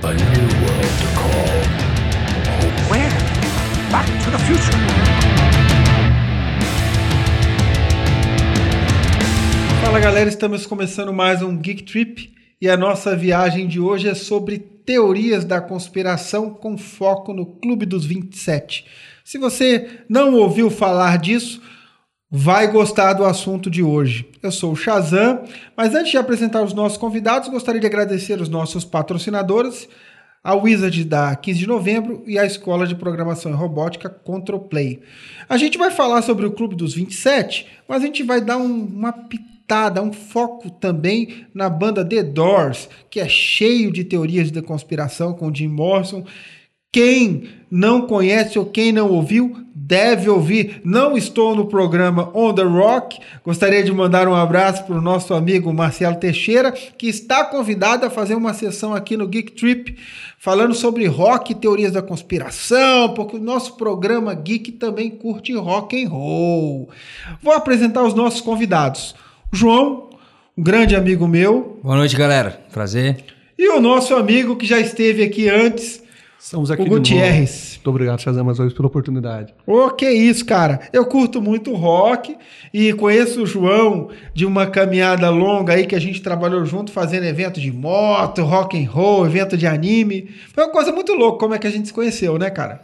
A new world to call. Where? Back to the future. Fala galera, estamos começando mais um Geek Trip e a nossa viagem de hoje é sobre teorias da conspiração com foco no Clube dos 27. Se você não ouviu falar disso, vai gostar do assunto de hoje. Eu sou o Shazam, mas antes de apresentar os nossos convidados, gostaria de agradecer os nossos patrocinadores, a Wizard da 15 de novembro e a Escola de Programação e Robótica Control Play. A gente vai falar sobre o Clube dos 27, mas a gente vai dar um, uma pitada, um foco também na banda The Doors, que é cheio de teorias de conspiração com Jim Morrison. Quem não conhece ou quem não ouviu, deve ouvir. Não estou no programa On the Rock. Gostaria de mandar um abraço para o nosso amigo Marcelo Teixeira, que está convidado a fazer uma sessão aqui no Geek Trip, falando sobre rock e teorias da conspiração, porque o nosso programa Geek também curte rock and roll. Vou apresentar os nossos convidados. João, um grande amigo meu, Boa noite, galera. Prazer. e o nosso amigo que já esteve aqui antes, Estamos aqui o. Gutierrez. Muito obrigado, Shazam, mais uma vez pela oportunidade. Ô, que isso, cara. Eu curto muito rock e conheço o João de uma caminhada longa aí que a gente trabalhou junto fazendo evento de moto, rock and roll, evento de anime. Foi uma coisa muito louca como é que a gente se conheceu, né, cara?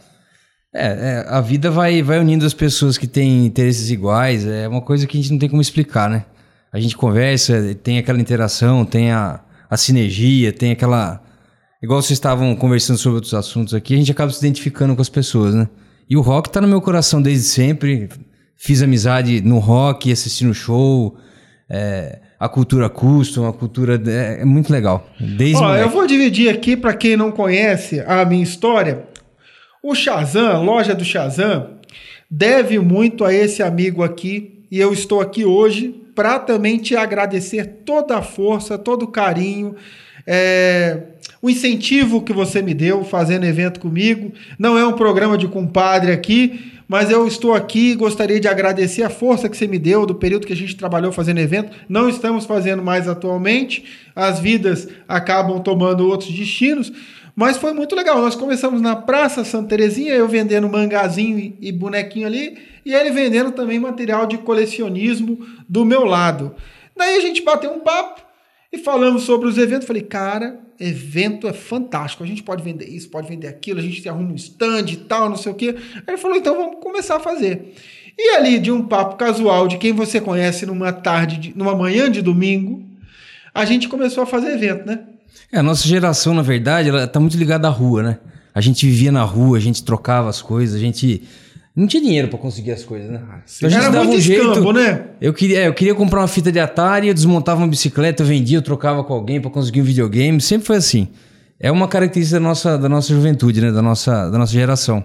É, é, a vida vai, vai unindo as pessoas que têm interesses iguais. É uma coisa que a gente não tem como explicar, né? A gente conversa, tem aquela interação, tem a, a sinergia, tem aquela. Igual vocês estavam conversando sobre outros assuntos aqui, a gente acaba se identificando com as pessoas, né? E o rock tá no meu coração desde sempre. Fiz amizade no rock, assistindo show, é, a cultura custom, a cultura. É, é muito legal. Desde Ó, eu vou dividir aqui para quem não conhece a minha história. O Shazam, a loja do Shazam, deve muito a esse amigo aqui e eu estou aqui hoje para também te agradecer toda a força, todo o carinho, é, o incentivo que você me deu fazendo evento comigo. Não é um programa de compadre aqui, mas eu estou aqui e gostaria de agradecer a força que você me deu do período que a gente trabalhou fazendo evento. Não estamos fazendo mais atualmente, as vidas acabam tomando outros destinos, mas foi muito legal. Nós começamos na Praça Santa Terezinha, eu vendendo mangazinho e- bonequinho ali, e ele vendendo também material de colecionismo do meu lado. Daí a gente bateu um papo e falamos sobre os eventos. Falei, cara, evento é fantástico. A gente pode vender isso, pode vender aquilo, a gente arruma um stand e tal, não sei o quê. Aí ele falou, então vamos começar a fazer. E ali, de um papo casual de quem você conhece numa tarde, de- numa manhã de domingo, a gente começou a fazer evento, né? É, a nossa geração, na verdade, ela tá muito ligada à rua, né? A gente vivia na rua, a gente trocava as coisas, a gente não tinha dinheiro pra conseguir as coisas, né? Então a gente Era dava muito um jeito. escambo, né? Eu queria, é, eu queria comprar uma fita de Atari, eu desmontava uma bicicleta, eu vendia, eu trocava com alguém pra conseguir um videogame, sempre foi assim. É uma característica da nossa, da nossa juventude, né? Da nossa, da nossa geração.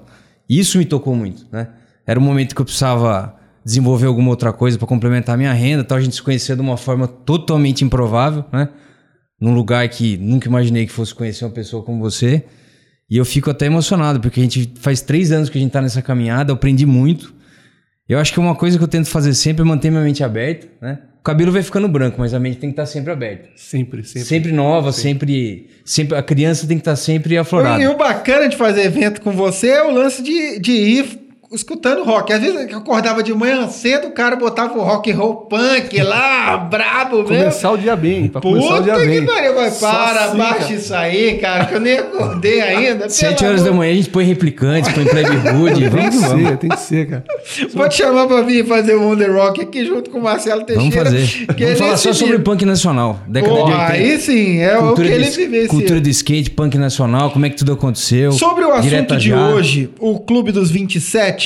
E Isso me tocou muito, né? Era um momento que eu precisava desenvolver alguma outra coisa pra complementar a minha renda, então a gente se conhecia de uma forma totalmente improvável, né? num lugar que nunca imaginei que fosse conhecer uma pessoa como você. E eu fico até emocionado, porque a gente faz três anos que a gente tá nessa caminhada, eu aprendi muito. Eu acho que uma coisa que eu tento fazer sempre é manter minha mente aberta, né? O cabelo vai ficando branco, mas a mente tem que estar sempre aberta. Sempre, sempre. Sempre, nova, sempre, sempre. A criança tem que estar sempre aflorada. E o bacana de fazer evento com você é o lance de, de ir escutando rock. Às vezes eu acordava de manhã cedo, o cara botava o rock and roll punk lá, brabo mesmo. Começar o dia bem, pra começar o Puta dia que bem. pariu, mas Só para, assim, baixa cara. isso aí, cara, que eu nem acordei ainda. Sete horas da manhã a gente põe replicantes, põe Playboy, Tem vamos que vamos. ser, tem que ser, cara. Vou te chamar pra vir fazer o Wonder Rock aqui junto com o Marcelo Vamos Teixeira. fazer. que Vamos é falar nesse só sobre punk nacional. Década Pô, de 80. aí sim, é o que cultura, ele de, vivencia. cultura do skate, punk nacional, como é que tudo aconteceu. Sobre o assunto de já. hoje, o Clube dos 27,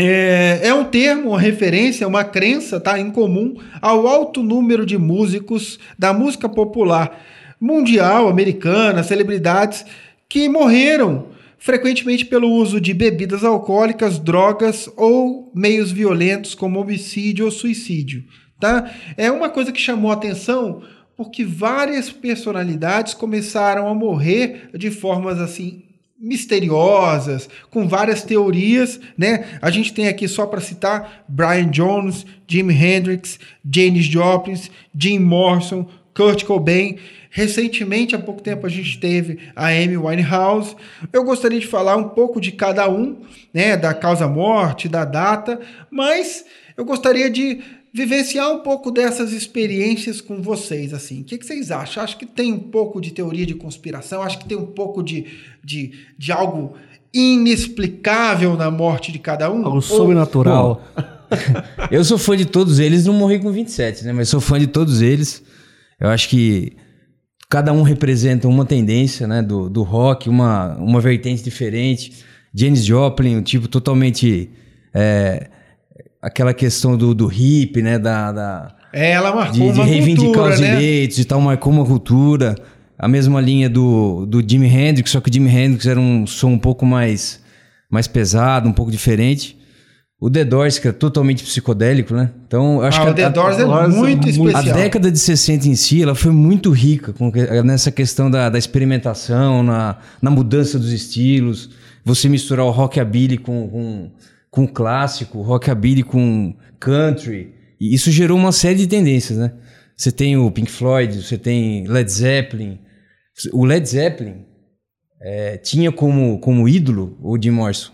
é, é um termo, uma referência, uma crença tá, em comum ao alto número de músicos da música popular mundial, americana, celebridades que morreram frequentemente pelo uso de bebidas alcoólicas, drogas ou meios violentos como homicídio ou suicídio. Tá? É uma coisa que chamou a atenção porque várias personalidades começaram a morrer de formas assim misteriosas, com várias teorias, né? A gente tem aqui só para citar Brian Jones, Jimi Hendrix, Janis Joplin, Jim Morrison, Kurt Cobain, Recentemente, há pouco tempo, a gente teve a Amy Winehouse. Eu gostaria de falar um pouco de cada um, né, da causa-morte, da data, mas eu gostaria de vivenciar um pouco dessas experiências com vocês, assim. O que, que vocês acham? Acho que tem um pouco de teoria de conspiração, acho que tem um pouco de, de, de algo inexplicável na morte de cada um. Algo Ou- sobrenatural. Eu sou fã de todos eles, não morri com 27, né? Mas sou fã de todos eles. Eu acho que cada um representa uma tendência, né? Do, do rock, uma, uma vertente diferente. Janis Joplin, um tipo totalmente. é, aquela questão do, do hip, né? Da, da- É, ela marcou de, de uma reivindicar cultura, os né? direitos e tal, marcou uma cultura. A mesma linha do, do Jimi Hendrix, só que o Jimi Hendrix era um som um pouco mais, mais pesado, um pouco diferente. O The Doors, que é totalmente psicodélico, né? Então, eu acho Ah, que o The a, Doors é Doors é muito muito- a especial. década de 60 em si, ela foi muito rica com nessa questão da, da experimentação, na, na mudança dos estilos. Você misturar o rockabilly com, com, com clássico, rockabilly com country. E isso gerou uma série de tendências, né? Você tem o Pink Floyd, você tem Led Zeppelin. O Led Zeppelin é, tinha como, como ídolo o Jim Morrison.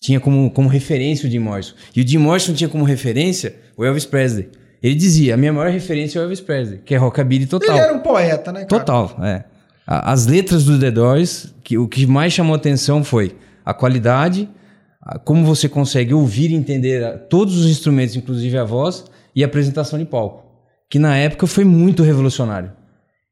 Tinha como, como referência o Jim Morrison. E o Jim Morrison tinha como referência o Elvis Presley. Ele dizia, a minha maior referência é o Elvis Presley, que é rockabilly total. Ele era um poeta, né, cara? Total, é. As letras do The Doors, que, o que mais chamou atenção foi a qualidade, como você consegue ouvir e entender a- todos os instrumentos, inclusive a voz, e a apresentação de palco. Que na época foi muito revolucionário.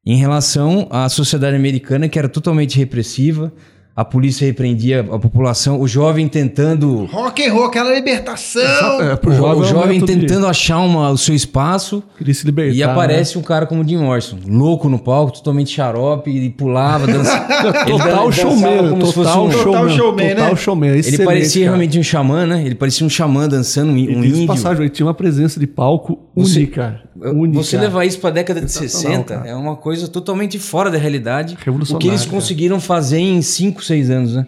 Em relação à sociedade americana, que era totalmente repressiva, a polícia repreendia a população, o jovem tentando Rock and roll, aquela libertação. É, pro o, jovem o é jovem de- tentando achar uma- o seu espaço Queria se libertar. e né? aparece um cara como Jim Morrison, louco no palco, totalmente xarope, e pulava, dançava. Ele Total dan- showman, como se fosse total um- Total showman. showman, Total né? showman. Ele parecia cara. realmente um xamã, né? Ele parecia um xamã dançando, um, E um índio. passagem, ele tinha uma presença de palco Você- única. única. Você levar isso pra década de Sensacional, 60 cara. é uma coisa totalmente fora da realidade. O que eles cara. conseguiram fazer em 5, 6 anos, né?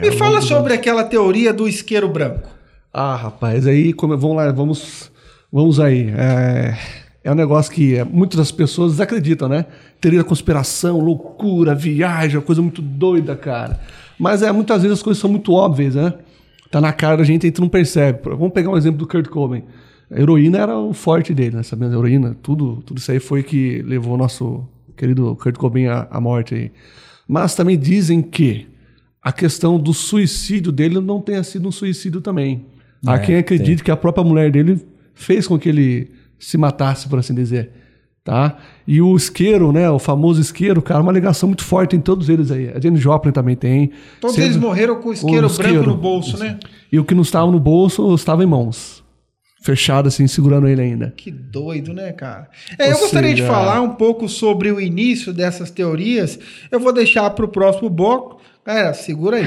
Me fala sobre aquela teoria do isqueiro branco. Ah, rapaz, aí como, vamos lá, vamos, vamos aí. É, é um negócio que é, muitas das pessoas desacreditam, né? Teoria da conspiração, loucura, viagem, coisa muito doida, cara. Mas é, muitas vezes as coisas são muito óbvias, né? Tá na cara, a gente, a gente não percebe. Vamos pegar um exemplo do Kurt Cobain. A heroína era o forte dele, né? Sabendo a heroína, tudo, tudo isso aí foi que levou o nosso querido Kurt Cobain à, à morte aí. Mas também dizem que a questão do suicídio dele não tenha sido um suicídio também. Há É, quem acredite que a própria mulher dele fez com que ele se matasse, por assim dizer. Tá? E o isqueiro, né? O famoso isqueiro, cara, uma ligação muito forte em todos eles aí. A Jane Joplin também tem. Todos Sendo- eles morreram com o isqueiro o branco isqueiro. no bolso, né? E o que não estava no bolso estava em mãos. Fechado, assim, segurando ele ainda. Que doido, né, cara? É, eu Ou gostaria de seja- falar um pouco sobre o início dessas teorias. Eu vou deixar para o próximo bloco. Galera, segura aí.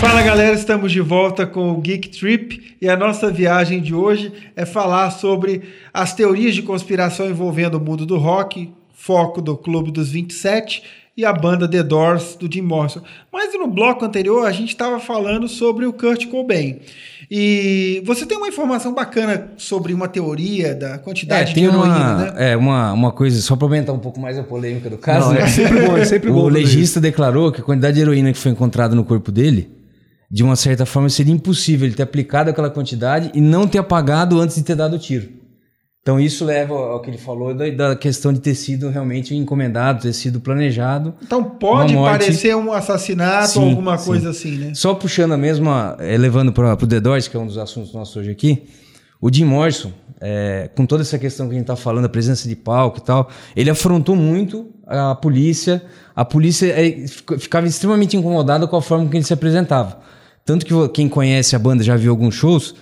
Fala galera, estamos de volta com o Geek Trip e a nossa viagem de hoje é falar sobre as teorias de conspiração envolvendo o mundo do rock, foco do Clube dos 27 e a banda The Doors do Jim Morrison. Mas no bloco anterior a gente estava falando sobre o Kurt Cobain. E você tem uma informação bacana sobre uma teoria da quantidade de tem heroína, uma, né? é, uma, uma coisa, só para aumentar um pouco mais a polêmica do caso. Não, né? é sempre bom, é sempre bom O legista declarou que a quantidade de heroína que foi encontrada no corpo dele, de uma certa forma, seria impossível ele ter aplicado aquela quantidade e não ter apagado antes de ter dado o tiro. Então isso leva ao que ele falou da, da questão de ter sido realmente encomendado, ter sido planejado. Então pode parecer um assassinato ou Sim, alguma sim. coisa assim, né? Só puxando a mesma, eh, levando para o The Doors, que é um dos assuntos nossos hoje aqui, o Jim Morrison, eh, com toda essa questão que a gente está falando, a presença de palco e tal, ele afrontou muito a polícia. A polícia fic- ficava extremamente incomodada com a forma que ele se apresentava. Tanto que quem conhece a banda já viu alguns shows,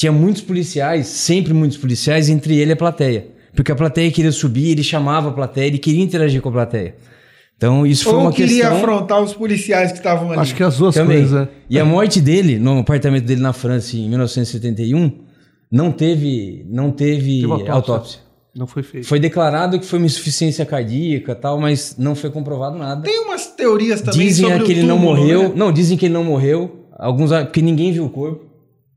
tinha muitos policiais, sempre muitos policiais, entre ele e a plateia. Porque a plateia queria subir, ele chamava a plateia, ele queria interagir com a plateia. Então isso foi Ou uma queria questão... afrontar os policiais que estavam ali. Acho que as duas Também. coisas. né? E a morte dele, no apartamento dele na França, em 1971, não teve, não teve, Teve autópsia. autópsia. Não foi feito. Foi declarado que foi uma insuficiência cardíaca e tal, mas não foi comprovado nada. Tem umas teorias também Dizem sobre que o ele não túmulo, morreu. né? Não, dizem que ele não morreu. Alguns, porque ninguém viu o corpo.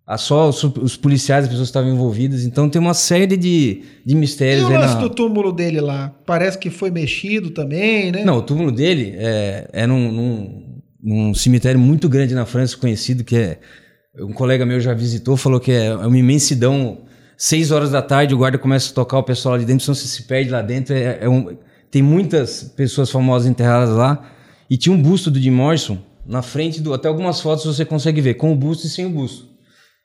A só os, os policiais, as pessoas estavam envolvidas. Então tem uma série de, de E mistérios o aí lance na... do túmulo dele lá? Parece que foi mexido também, né? Não, o túmulo dele é, é num, num, num cemitério muito grande na França, conhecido, que é. Um colega meu já visitou, falou que é, é uma imensidão. Seis horas da tarde, o guarda começa a tocar o pessoal de dentro, senão você se perde lá dentro. É, é um- tem muitas pessoas famosas enterradas lá. E tinha um busto do Jim Morrison na frente do. Até algumas fotos você consegue ver, com o busto e sem o busto.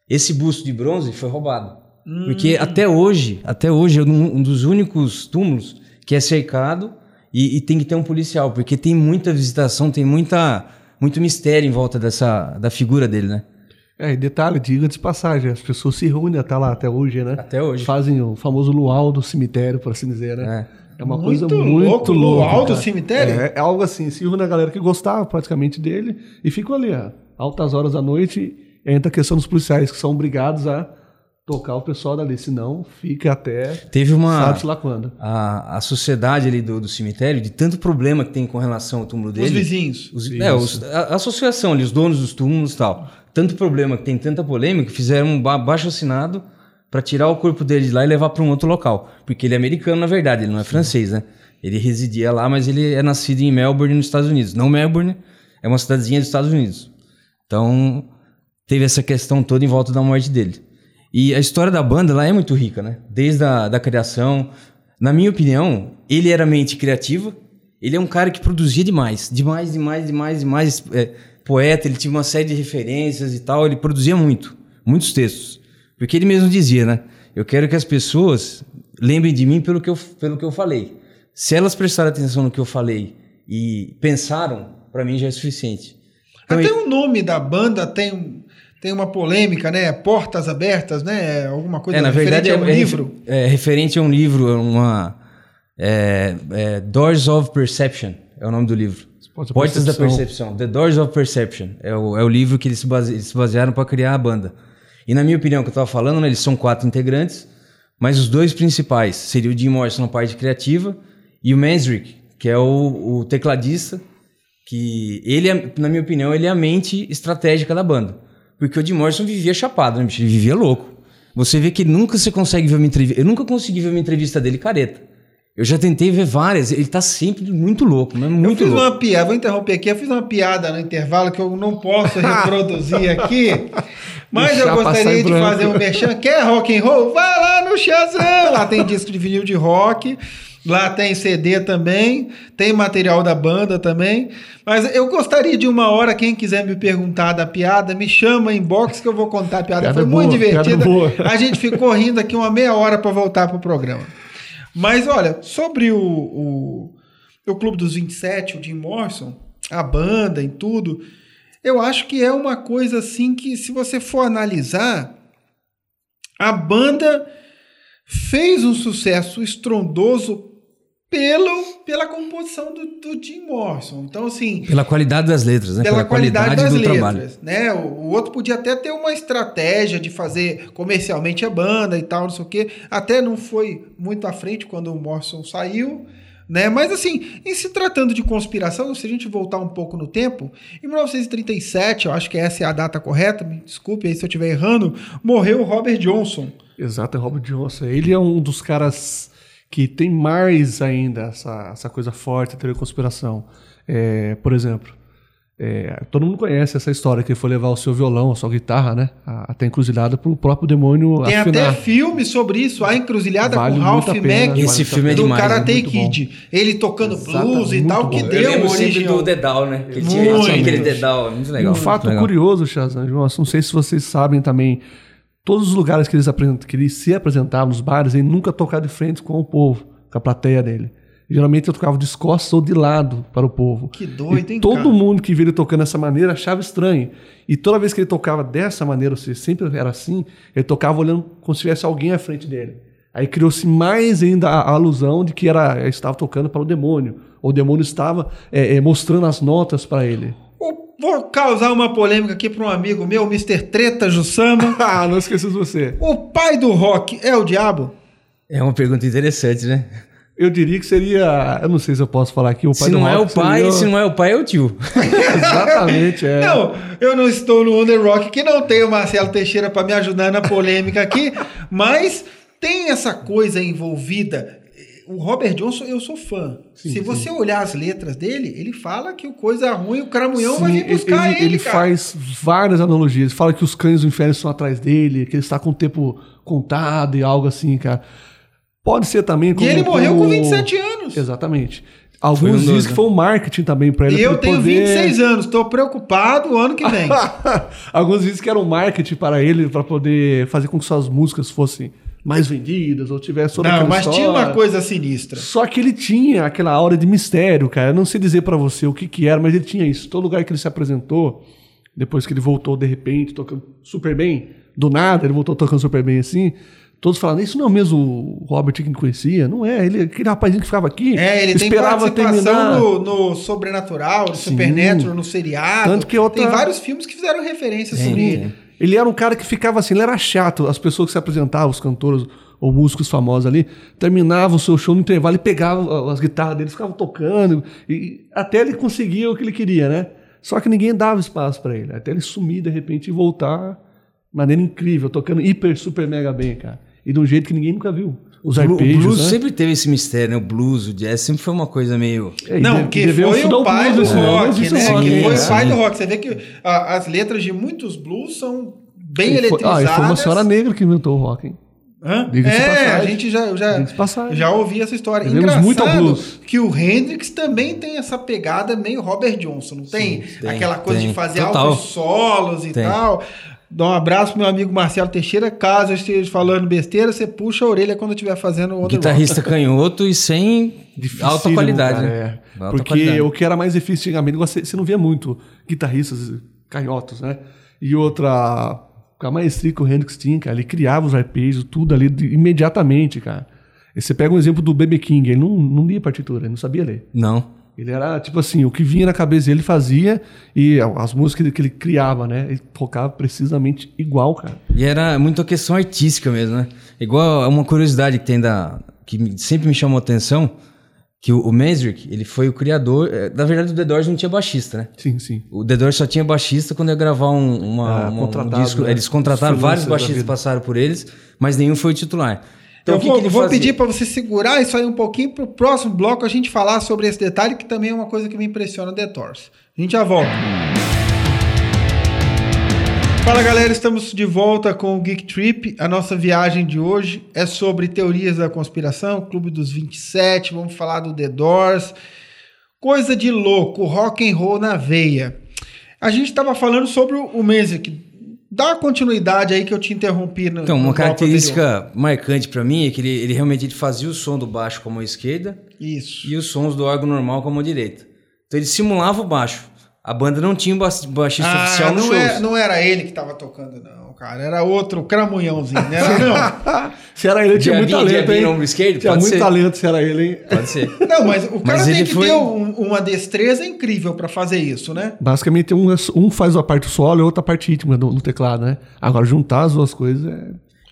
Esse busto de bronze foi roubado. Porque até hoje, até hoje, é um dos únicos túmulos que é cercado e, e tem que ter um policial, porque tem muita visitação, tem muita, muito mistério em volta dessa, da figura dele, né? É, e detalhe, diga de passagem, as pessoas se reúnem até lá, até hoje, né? Até hoje. Fazem o famoso luau do cemitério, por assim dizer, né? É, uma Muito coisa muito louco, louca. luau do cemitério? É, é algo assim, se reúne a galera que gostava praticamente dele e ficam ali, ó, altas horas da noite, entra a questão dos policiais, que são obrigados a tocar o pessoal dali, senão fica até Teve uma. sabe-se lá quando. A, a sociedade ali do, do cemitério, de tanto problema que tem com relação ao túmulo dele. Os vizinhos. Os- é, os- a, a associação ali, os donos dos túmulos e tal. Tanto problema que tem tanta polêmica, que fizeram um ba baixo assinado para tirar o corpo dele de lá e levar para um outro local. Porque ele é americano, na verdade, ele não é francês, né? Ele residia lá, mas ele é nascido em Melbourne, nos Estados Unidos. Não Melbourne, é uma cidadezinha dos Estados Unidos. Então, teve essa questão toda em volta da morte dele. E a história da banda lá é muito rica, né? Desde a da criação. Na minha opinião, ele era mente criativa. Ele é um cara que produzia demais. Demais, demais, demais, demais. É, poeta, ele tinha uma série de referências e tal. Ele produzia muito. Muitos textos. Porque ele mesmo dizia, né? Eu quero que as pessoas lembrem de mim pelo que eu, pelo que eu falei. Se elas prestarem atenção no que eu falei e pensaram, pra mim já é suficiente. Então, Até o nome da banda tem, tem uma polêmica, né? Portas abertas, né? Alguma coisa É, na referente verdade, é, a um é livro. refer- é referente a um livro, é uma. É, é Doors of Perception é o nome do livro. Portas da Portas da Percepção. Percepção. The Doors of Perception. É o, é o livro que eles se, base, eles se basearam para criar a banda. E na minha opinião, que eu estava falando, né, eles são quatro integrantes, mas os dois principais seriam o Jim Morrison na parte criativa e o Mansrick, que é o, o tecladista, que ele, é, na minha opinião, ele é a mente estratégica da banda. Porque o Jim Morrison vivia chapado, né, bicho? Ele vivia louco. Você vê que nunca você consegue ver uma entrevista. Eu nunca consegui ver uma entrevista dele careta. Eu já tentei ver várias. Ele tá sempre muito louco, mas Eu muito fiz louco. uma piada, vou interromper aqui, eu fiz uma piada no intervalo que eu não posso reproduzir aqui, mas Deixar eu gostaria de fazer um merchan. Quer rock and roll? Vai lá no Shazam! Lá tem disco de vinil de rock, lá tem CD também, tem material da banda também. Mas eu gostaria de uma hora, quem quiser me perguntar da piada, me chama em inbox que eu vou contar a piada. Piada Foi muito boa, piada divertida. A gente ficou rindo aqui uma meia hora para voltar pro programa. Mas olha, sobre o, o, o Clube dos 27, o Jim Morrison, a banda e tudo, eu acho que é uma coisa assim que, se você for analisar, a banda fez um sucesso estrondoso pelo, pela composição do, do Jim Morrison. Então, assim, Pela qualidade das letras, né? pela, qualidade, das do letras, trabalho. né? O, o outro podia até ter uma estratégia de fazer comercialmente a banda e tal, não sei o quê. Até não foi muito à frente quando o Morrison saiu, né? Mas assim, em se tratando de conspiração, se a gente voltar um pouco no tempo, em 1937, eu acho que essa é a data correta, me desculpe aí se eu estiver errando, morreu o Robert Johnson. Exato, é Robert Johnson. Ele é um dos caras que tem mais ainda essa, essa coisa forte, a teoria da conspiração. É, por exemplo, é, todo mundo conhece essa história que ele foi levar o seu violão, a sua guitarra, né? a- Até encruzilhada para o próprio demônio Tem afinar. até filme sobre isso, a encruzilhada Vale com Ralph Mack. vale Esse filme é do demais, Karate é muito bom. Kid. Ele tocando Exatamente, blues e tal, que bom. deu Eu origem do ao- Dedal, né? Que tinha, tinha aquele Dedal, muito E legal. um fato legal. curioso, Shazam, João, não sei se vocês sabem também, todos os lugares que eles, apresentam, que eles se apresentavam nos bares, ele nunca tocava de frente com o povo, com a plateia dele. Geralmente eu tocava de costas ou de lado para o povo. Que doido, e hein, todo cara? mundo que via ele tocando dessa maneira achava estranho. E toda vez que ele tocava dessa maneira, ou seja, sempre era assim, ele tocava olhando como se tivesse alguém à frente dele. Aí criou-se mais ainda a, a alusão de que era, ele estava tocando para o demônio. Ou o demônio estava é, é, mostrando as notas para ele. Vou causar uma polêmica aqui para um amigo meu, Mr. Treta Jussama. Ah, não esqueça de você. o pai do rock é o diabo? É uma pergunta interessante, né? Eu diria que seria. Eu não sei se eu posso falar aqui. O pai Se do não é o rock pai, seria- se não é o pai, é o tio. Exatamente, é. Não, eu não estou no Under Rock, que não tem o Marcelo Teixeira para me ajudar na polêmica aqui, mas tem essa coisa envolvida. O Robert Johnson, eu sou fã. Se você olhar as letras dele, ele fala que o coisa ruim, o cramunhão vai Sim, vir buscar ele, ele cara. faz várias analogias. Fala que os cães do inferno estão atrás dele, que ele está com o tempo contado e algo assim, cara. Pode ser também E como... ele morreu com como- 27 anos. Exatamente. Alguns dizem que foi um marketing também para ele. E eu pra ele tenho poder- 26 anos, estou preocupado o ano que vem. Alguns dizem que era um marketing para ele, para poder fazer com que suas músicas fossem mais vendidas ou tivesse toda não, mas tinha uma história. coisa sinistra. Só que ele tinha aquela aura de mistério, cara. Eu não sei dizer pra você o que que era, mas ele tinha isso. Todo lugar que ele se apresentou, depois que ele voltou de repente, tocando super bem, do nada, ele voltou tocando super bem assim. Todos falando, isso não é o mesmo o Robert que conhecia? Não é, ele, aquele rapazinho que ficava aqui, É, ele tem esperava participação terminar. no, no Sobrenatural, no Sim. Supernatural, no seriado. Tanto que outra- Tem vários filmes que fizeram referência Tem, sobre tem. ele. Ele era um cara que ficava assim, ele era chato. As pessoas que se apresentavam, os cantores ou músicos famosos ali, terminavam o seu show no intervalo e pegavam as guitarras dele, ficavam tocando, e até ele conseguia o que ele queria, né? Só que ninguém dava espaço pra ele, até ele sumir de repente e voltar de maneira incrível, tocando hiper, super, mega bem, cara. E de um jeito que ninguém nunca viu. Os arpejos, o blues né? sempre teve esse mistério, né? O blues, o jazz sempre foi uma coisa meio. É, Não, de- que foi o pai do blues, rock, né? rock, Que sim, foi o pai sim. do rock. Você vê que ah, as letras de muitos blues são bem E foi- eletrizadas. Ah, e foi uma senhora negra que inventou o rock, hein? Hã? É, a gente já, já, já ouvi essa história. Devemos Engraçado muito ao blues. que o Hendrix também tem essa pegada meio Robert Johnson, não tem? tem, Aquela coisa tem. de fazer Total. altos solos e Tem. tal. Dá um abraço pro meu amigo Marcelo Teixeira. Caso eu esteja falando besteira, você puxa a orelha quando eu estiver fazendo o Under Rock. Guitarrista canhoto e sem alta Dificílimo, qualidade, cara, né? é. Alta Porque qualidade. o que era mais difícil antigamente, você, você não via muito guitarristas canhotos, né? E outra, a maestria que o Hendrix tinha, cara, ele criava os arpejos, tudo ali de- imediatamente, cara. E você pega um exemplo do B.B. King, ele não, não lia partitura, ele não sabia ler. Não. Ele era, tipo assim, o que vinha na cabeça dele ele fazia e as músicas que ele criava, né? Ele tocava precisamente igual, cara. E era muito questão artística mesmo, né? Igual uma curiosidade que tem da. que sempre me chamou a atenção, que o, o ele foi o criador. eh, Na verdade, o The Doors não tinha baixista, né? Sim, sim. O The Doors só tinha baixista quando ia gravar um, uma, Ah, uma- um disco. né? Eles contrataram Os vários baixistas passaram por eles, mas nenhum foi o titular. Então, eu que vou, que vou pedir para você segurar isso aí um pouquinho para o próximo bloco a gente falar sobre esse detalhe, que também é uma coisa que me impressiona The Doors. A gente já volta. Fala galera, estamos de volta com o Geek Trip. A nossa viagem de hoje é sobre teorias da conspiração, Clube dos 27, vamos falar do The Doors. Coisa de louco, rock and roll na veia. A gente estava falando sobre o o Dá continuidade aí que eu te interrompi no Então, uma característica marcante pra mim é que ele, ele realmente ele fazia o som do baixo com a mão esquerda Isso. e os sons do órgão normal com a mão direita. Então ele simulava o baixo. A banda não tinha um ba- baixista oficial nos não, shows. é- não era ele que tava tocando, não, cara. Era outro cramunhãozinho, né? Não. se era ele, tinha muito talento, hein? no? Tinha muito ser. talento se era ele, hein? Pode ser. Não, mas o cara Mas tem que foi- ter um- uma destreza incrível pra fazer isso, né? Basicamente, um, é- um faz a parte solo e outra a parte ritmo no, no teclado, né? Agora, juntar as duas coisas é...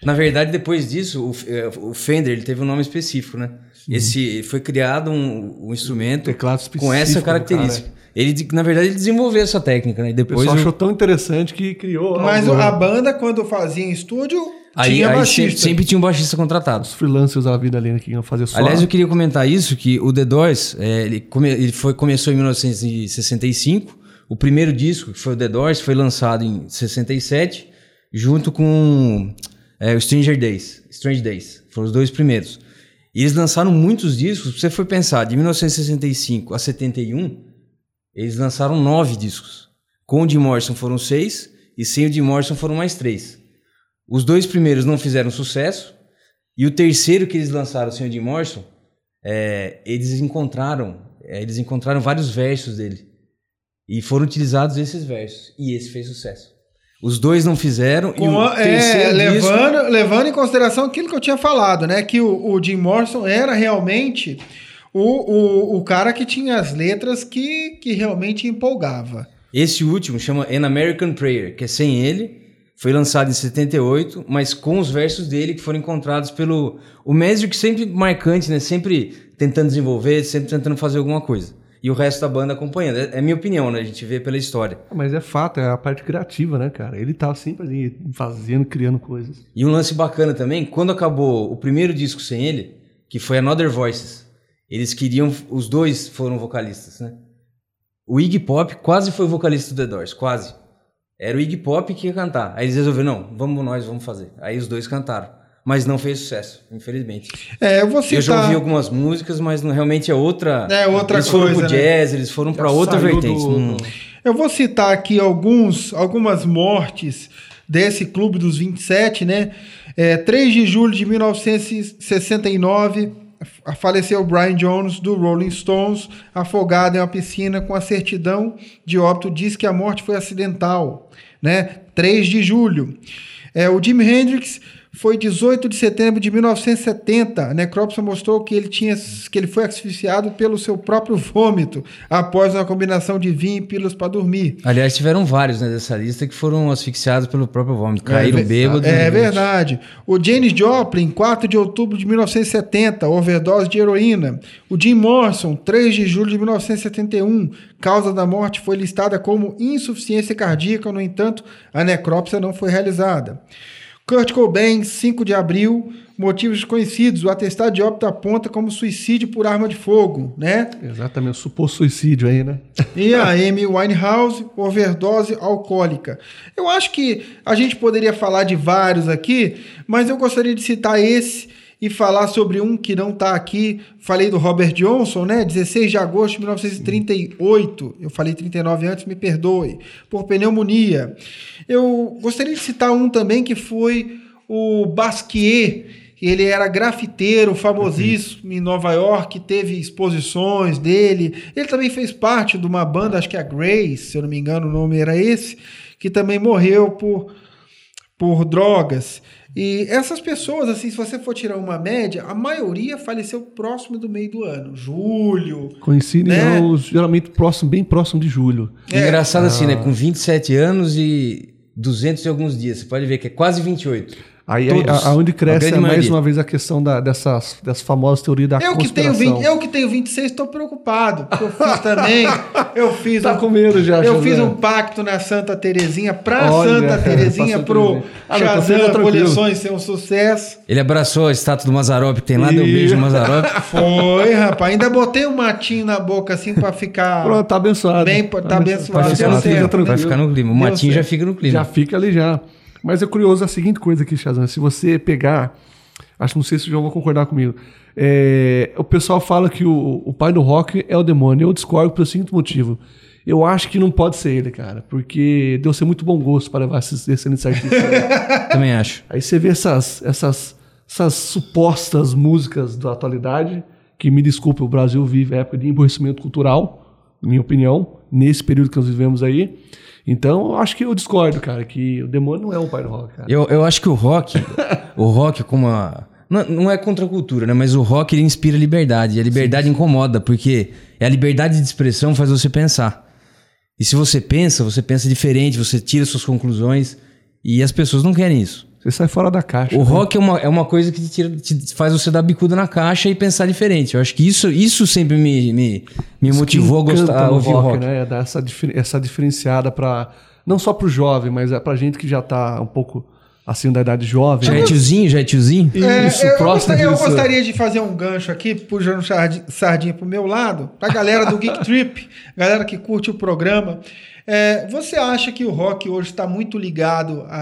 Na verdade, depois disso, o, eh, o Fender ele teve um nome específico, né? Esse foi criado um, um instrumento com essa característica. Ele, de- na verdade, ele desenvolveu essa técnica, né? E O depois pessoal o- achou tão interessante que criou... Mas algo- a banda, quando fazia em estúdio, aí, tinha aí baixista. sempre, sempre tinha um baixista contratado. Os freelancers da vida ali, né? Que iam fazer só... Aliás, eu queria comentar isso, que o The Doors, é, ele, come- ele foi, começou em 1965. O primeiro disco, que foi o The Doors, foi lançado em 67, junto com é, o Stranger Days. Strange Days. Foram os dois primeiros. E eles lançaram muitos discos. Se você for pensar, de 1965 a 71, eles lançaram nove discos. Com o Jim Morrison foram seis, e sem o Jim Morrison foram mais três. Os dois primeiros não fizeram sucesso, e o terceiro que eles lançaram sem o Jim Morrison, é, eles encontraram, é, eles encontraram vários versos dele. E foram utilizados esses versos. E esse fez sucesso. Os dois não fizeram. e Com o a- é, terceiro disco- levando, levando em consideração aquilo que eu tinha falado, né? Que o, o Jim Morrison era realmente o, o, o cara que tinha as letras que, que realmente empolgava. Esse último chama An American Prayer, que é sem ele. Foi lançado em 78, mas com os versos dele que foram encontrados pelo. O Mesri, que sempre marcante, né? Sempre tentando desenvolver, sempre tentando fazer alguma coisa. E o resto da banda acompanhando. É, é minha opinião, né? A gente vê pela história. Mas é fato, é a parte criativa, né, cara? Ele tá sempre ali fazendo, criando coisas. E um lance bacana também, quando acabou o primeiro disco sem ele, que foi Another Voices, eles queriam, os dois foram vocalistas, né? O Iggy Pop quase foi vocalista do The Doors, quase. Era o Iggy Pop que ia cantar. Aí eles resolveram, não, vamos nós, vamos fazer. Aí os dois cantaram. Mas não fez sucesso, infelizmente. É, eu vou citar... Eu já ouvi algumas músicas, mas não, realmente é outra. É outra eles foram coisa, pro né? jazz, eles foram pra outra vertente. do- Hum. Eu vou citar aqui alguns, algumas mortes desse Clube dos 27, né? É, 3 de julho de 1969, a- faleceu Brian Jones, do Rolling Stones, afogado em uma piscina com a certidão de óbito, diz que a morte foi acidental, né? 3 de julho. É, o Jimi Hendrix foi 18 de setembro de 1970. A necrópsia mostrou que ele, tinha, que ele foi asfixiado pelo seu próprio vômito após uma combinação de vinho e pílulas para dormir. Aliás, tiveram vários né, dessa lista que foram asfixiados pelo próprio vômito. Caíram É, bêbados. É e- verdade. O Janis Joplin, 4 de outubro de 1970, overdose de heroína. O Jim Morrison, 3 de julho de 1971, causa da morte foi listada como insuficiência cardíaca, no entanto, a necrópsia não foi realizada. Kurt Cobain, 5 de abril, motivos desconhecidos. O atestado de óbito aponta como suicídio por arma de fogo, né? Exatamente, suposto suicídio aí, né? E a Amy Winehouse, overdose alcoólica. Eu acho que a gente poderia falar de vários aqui, mas eu gostaria de citar esse e falar sobre um que não está aqui. Falei do Robert Johnson, né? 16 de agosto de 1938. Eu falei 39 antes, me perdoe. Por pneumonia. Eu gostaria de citar um também que foi o Basquiat. Ele era grafiteiro, famosíssimo em Nova York, teve exposições dele. Ele também fez parte de uma banda, acho que é a Grace, se eu não me engano, o nome era esse, que também morreu por, por drogas. E essas pessoas, assim, se você for tirar uma média, a maioria faleceu próximo do meio do ano. Julho. Coincidem Né? geralmente próximo, bem próximo de julho. É. Engraçado assim, né? Com 27 anos e 200 e alguns dias. Você pode ver que é quase 28. Aí Todos. a- cresce é mais uma vez a questão da, dessas, dessas famosas teorias da Eu que, tenho conspiração. 20, eu que tenho 26 estou preocupado. Eu fiz também. Eu fiz Tá um- com medo já, Eu Shazam. fiz um pacto na Santa Terezinha pra Olha, Santa pra Terezinha pro. Ah, fica Shazam. Coleções ser um sucesso. Ele abraçou a estátua do Mazarop tem lá, deu um beijo no Mazarop. Foi, rapaz. Ainda botei um matinho na boca assim pra ficar. Pronto, tá abençoado. Bem, tá abençoado. Vai ficar, no clima, vai ficar no clima. O Matinho já fica no clima. Já fica ali já. Mas é curioso a seguinte coisa aqui, Shazam. Se você pegar. Acho que não sei se o João vai concordar comigo. É, o pessoal fala que o, o pai do rock é o demônio. Eu discordo pelo seguinte motivo. Eu acho que não pode ser ele, cara. Porque deu ser muito bom gosto para levar esses excelentes artistas. Também acho. Aí você vê essas, essas, essas supostas músicas da atualidade, que me desculpe, o Brasil vive a época de emborrecimento cultural, na minha opinião, nesse período que nós vivemos aí. Então, eu acho que eu discordo, cara, que o demônio não é o pai do rock, cara. Eu, eu acho que o rock, o rock como a... Não, não é contra a cultura, né? Mas o rock ele inspira liberdade. E a liberdade incomoda, porque é a liberdade de expressão faz você pensar. E se você pensa, você pensa diferente, você tira suas conclusões. E as pessoas não querem isso. Você sai fora da caixa. O né? rock é uma, é uma coisa que te, tira, te faz você dar bicuda na caixa e pensar diferente. Eu acho que isso, isso sempre me, me, me Isso motivou a gostar, a no ouvir rock. né? Dar essa, difer- essa diferenciada para não só pro jovem, mas é pra gente que já tá um pouco assim da idade jovem. Já é né? tiozinho, já é tiozinho? É, Isso, eu, próximo gostaria, eu gostaria de fazer um gancho aqui, puxando sardi- sardinha pro meu lado, pra galera do Geek Trip, galera que curte o programa. É, você acha que o rock hoje está muito ligado à,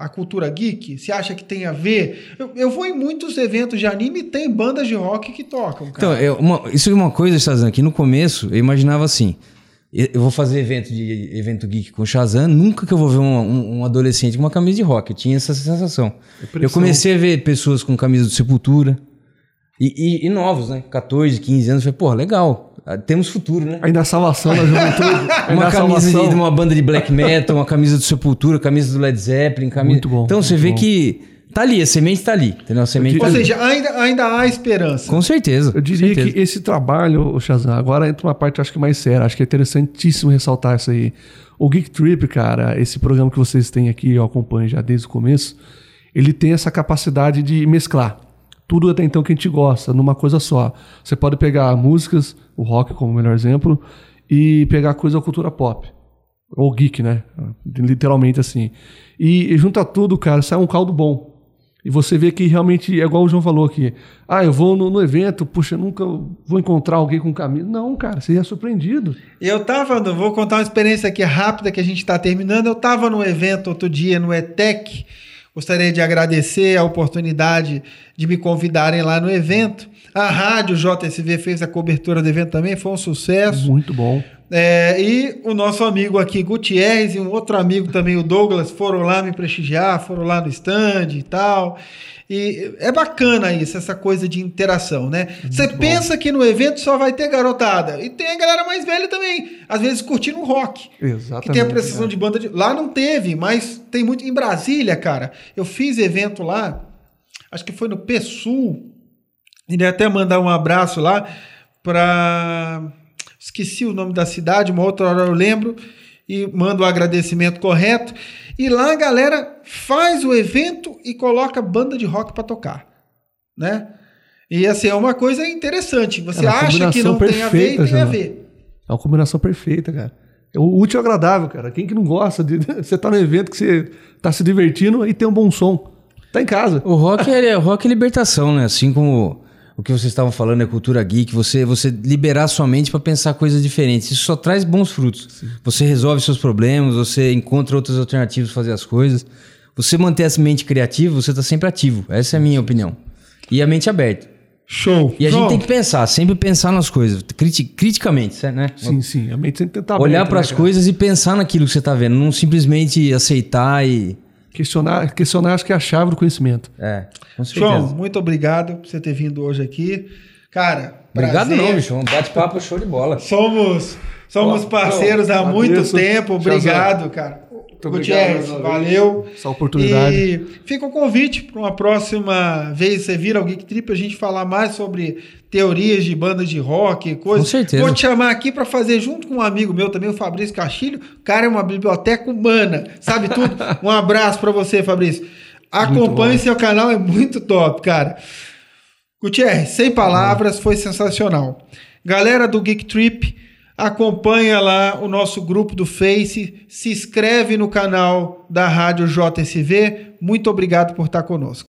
à, à cultura geek? Você acha que tem a ver? Eu, eu vou em muitos eventos de anime e tem bandas de rock que tocam, Então, cara. é uma- isso é uma coisa, Shazam, que no começo eu imaginava assim. Eu eu vou fazer evento de evento geek com o Shazam, nunca que eu vou ver um, um- um adolescente com uma camisa de rock. Eu tinha essa sensação. Eu comecei a ver pessoas com camisa do Sepultura. E, e- e novos, né? 14, 15 anos. Eu falei, porra, legal. Ah, Temos futuro, né? Ainda a salvação da juventude. Uma camisa de, de uma banda de black metal, uma camisa do Sepultura, camisa do Led Zeppelin. Camisa... Muito bom, Então você muito vê bom. que tá ali, a semente tá ali. Entendeu? A semente tá Ou ali. seja, ainda, ainda há esperança. Com certeza. Eu diria certeza. que esse trabalho, Shazam, agora entra uma parte acho que mais séria. Acho que é interessantíssimo ressaltar isso aí. O Geek Trip, cara, esse programa que vocês têm aqui, eu acompanho já desde o começo, ele tem essa capacidade de mesclar tudo até então que a gente gosta, numa coisa só. Você pode pegar músicas, o rock como o melhor exemplo, e pegar coisa da cultura pop. Ou geek, né? Literalmente assim. E, e junta tudo, cara, sai um caldo bom. E você vê que realmente é igual o João falou aqui. Ah, eu vou no, no evento, puxa, nunca vou encontrar alguém com camisa. Não, cara, você é surpreendido. Eu tava, vou contar uma experiência aqui rápida que a gente está terminando. Eu tava no evento outro dia no ETEC. Gostaria de agradecer a oportunidade de me convidarem lá no evento. A rádio JSV fez a cobertura do evento também, foi um sucesso. Muito bom. É, e o nosso amigo aqui, Gutierrez, e um outro amigo também, o Douglas, foram lá me prestigiar, foram lá no stand e tal. E é bacana isso, essa coisa de interação, né? Você pensa que no evento só vai ter garotada. E tem a galera mais velha também. Às vezes curtindo um rock. Exatamente. Que tem a precisão é. de banda de. Lá não teve, mas tem muito. Em Brasília, cara, eu fiz evento lá, acho que foi no PSUL. Iria até mandar um abraço lá para. Esqueci o nome da cidade, uma outra hora eu lembro e mando o agradecimento correto. E lá a galera faz o evento e coloca banda de rock para tocar, né? E assim, é uma coisa interessante. Você É acha que não combinação tem a ver e perfeita, tem a ver. É uma combinação perfeita, cara. É o útil e agradável, cara. Quem que não gosta de. Você tá no evento que você tá se divertindo e tem um bom som. Tá em casa. O rock é, o rock é libertação, né? Assim como o que vocês estavam falando é cultura geek, você, você liberar sua mente para pensar coisas diferentes. Isso só traz bons frutos. Você resolve seus problemas, você encontra outras alternativas de fazer as coisas. Você manter essa mente criativa, você está sempre ativo. Essa é a minha opinião. E a mente aberta. Show. E a João, gente tem que pensar, sempre pensar nas coisas, criti criticamente, né? Sim, sim. A mente sempre tentar Olhar aberta, para né, as cara? coisas e pensar naquilo que você está vendo, não simplesmente aceitar e. Questionar, questionar acho que é a chave do conhecimento. É, com certeza. João, muito obrigado por você ter vindo hoje aqui. Cara, Obrigado, prazer. não, bicho. Um bate-papo show de bola. Somos, somos Ó, parceiros há muito tempo. Shazam. Obrigado, cara. Gutierrez, valeu. Essa oportunidade. E fica o convite para uma próxima vez você vir ao Geek Trip a gente falar mais sobre teorias de bandas de rock, coisas. Com certeza. Vou te chamar aqui para fazer junto com um amigo meu também, o Fabrício Castilho. O cara é uma biblioteca humana, sabe tudo. um abraço para você, Fabrício. Acompanhe seu canal, é muito top, cara. Gutierrez, sem palavras, foi sensacional. Galera do Geek Trip, acompanha lá o nosso grupo do Face, se inscreve no canal da Rádio JSV. Muito obrigado por estar conosco.